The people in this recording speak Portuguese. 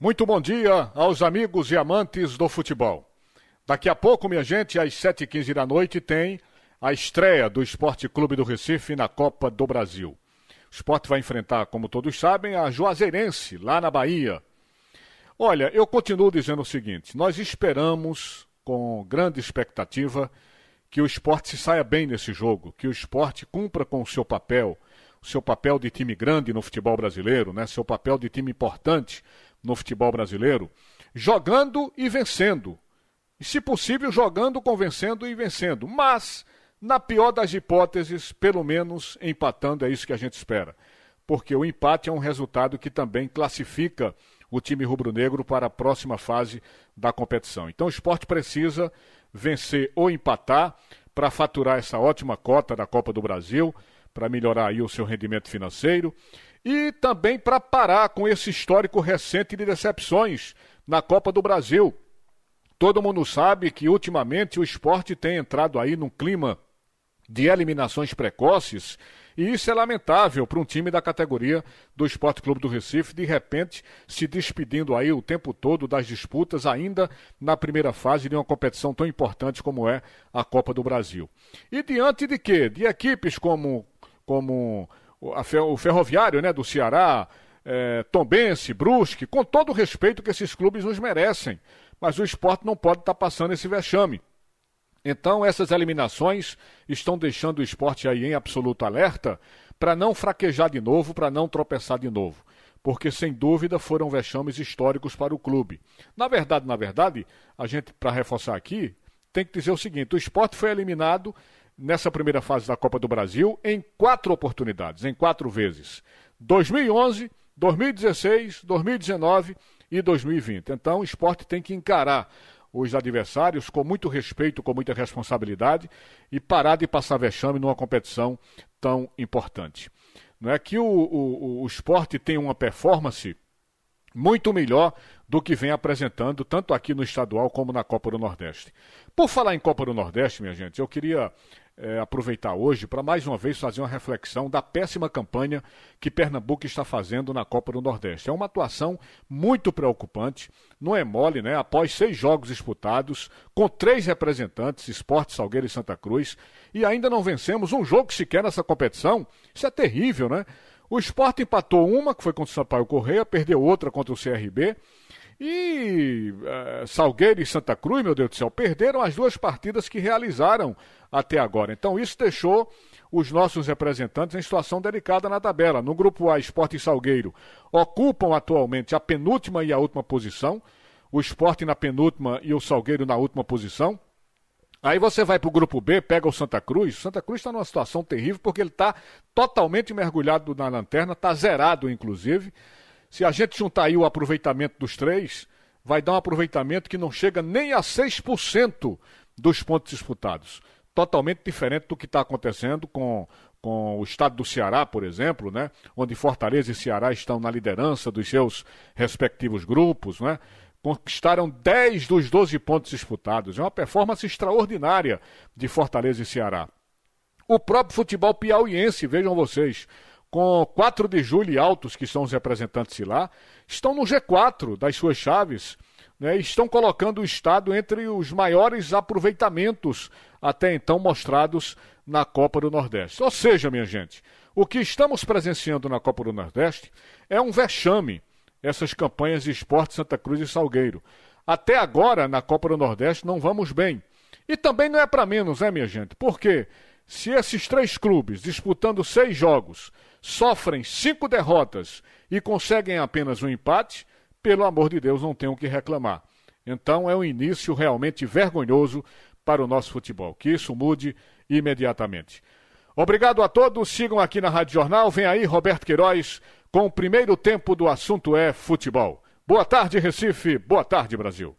Muito bom dia aos amigos e amantes do futebol. Daqui a pouco, minha gente, às 7h15 da noite, tem a estreia do Esporte Clube do Recife na Copa do Brasil. O esporte vai enfrentar, como todos sabem, a Juazeirense, lá na Bahia. Olha, eu continuo dizendo o seguinte: nós esperamos, com grande expectativa, que o esporte se saia bem nesse jogo, que o esporte cumpra com o seu papel, o seu papel de time grande no futebol brasileiro, né? seu papel de time importante no futebol brasileiro, jogando e vencendo. E, se possível, jogando, convencendo e vencendo. Mas, na pior das hipóteses, pelo menos empatando, é isso que a gente espera. Porque o empate é um resultado que também classifica o time rubro-negro para a próxima fase da competição. Então o esporte precisa vencer ou empatar para faturar essa ótima cota da Copa do Brasil, para melhorar aí o seu rendimento financeiro e também para parar com esse histórico recente de decepções na Copa do Brasil. Todo mundo sabe que ultimamente o esporte tem entrado aí num clima de eliminações precoces e isso é lamentável para um time da categoria do Esporte Clube do Recife, de repente se despedindo aí o tempo todo das disputas, ainda na primeira fase de uma competição tão importante como é a Copa do Brasil. E diante de quê? De equipes como, como o Ferroviário né, do Ceará, é, Tombense, Brusque, com todo o respeito que esses clubes nos merecem. Mas o esporte não pode estar tá passando esse vexame. Então, essas eliminações estão deixando o esporte aí em absoluto alerta para não fraquejar de novo, para não tropeçar de novo. Porque, sem dúvida, foram vexames históricos para o clube. Na verdade, na verdade, a gente, para reforçar aqui, tem que dizer o seguinte: o esporte foi eliminado nessa primeira fase da Copa do Brasil em quatro oportunidades, em quatro vezes: 2011, 2016, 2019 e 2020. Então o esporte tem que encarar os adversários com muito respeito, com muita responsabilidade e parar de passar vexame numa competição tão importante. Não é que o, o, o esporte tem uma performance muito melhor do que vem apresentando tanto aqui no estadual como na Copa do Nordeste. Por falar em Copa do Nordeste, minha gente, eu queria é, aproveitar hoje para mais uma vez fazer uma reflexão da péssima campanha que Pernambuco está fazendo na Copa do Nordeste. É uma atuação muito preocupante, não é mole, né? Após seis jogos disputados, com três representantes, Esporte, Salgueiro e Santa Cruz, e ainda não vencemos um jogo sequer nessa competição. Isso é terrível, né? O Esporte empatou uma, que foi contra o Sampaio Correia, perdeu outra contra o CRB. E uh, Salgueiro e Santa Cruz, meu Deus do céu, perderam as duas partidas que realizaram até agora. Então isso deixou os nossos representantes em situação delicada na tabela. No grupo A, Esporte e Salgueiro ocupam atualmente a penúltima e a última posição. O Esporte na penúltima e o Salgueiro na última posição. Aí você vai para o grupo B, pega o Santa Cruz. O Santa Cruz está numa situação terrível porque ele está totalmente mergulhado na lanterna, está zerado, inclusive. Se a gente juntar aí o aproveitamento dos três, vai dar um aproveitamento que não chega nem a 6% dos pontos disputados. Totalmente diferente do que está acontecendo com, com o estado do Ceará, por exemplo, né? onde Fortaleza e Ceará estão na liderança dos seus respectivos grupos, né? conquistaram 10 dos 12 pontos disputados. É uma performance extraordinária de Fortaleza e Ceará. O próprio futebol piauiense, vejam vocês, com 4 de julho e Altos, que são os representantes de lá, estão no G4 das suas chaves. Né, estão colocando o Estado entre os maiores aproveitamentos até então mostrados na Copa do Nordeste. Ou seja, minha gente, o que estamos presenciando na Copa do Nordeste é um vexame, essas campanhas de esporte Santa Cruz e Salgueiro. Até agora, na Copa do Nordeste, não vamos bem. E também não é para menos, né, minha gente? Porque se esses três clubes, disputando seis jogos, sofrem cinco derrotas e conseguem apenas um empate, pelo amor de Deus, não tem o que reclamar. Então é um início realmente vergonhoso para o nosso futebol. Que isso mude imediatamente. Obrigado a todos. Sigam aqui na Rádio Jornal. Vem aí Roberto Queiroz com o primeiro tempo do assunto é futebol. Boa tarde, Recife. Boa tarde, Brasil.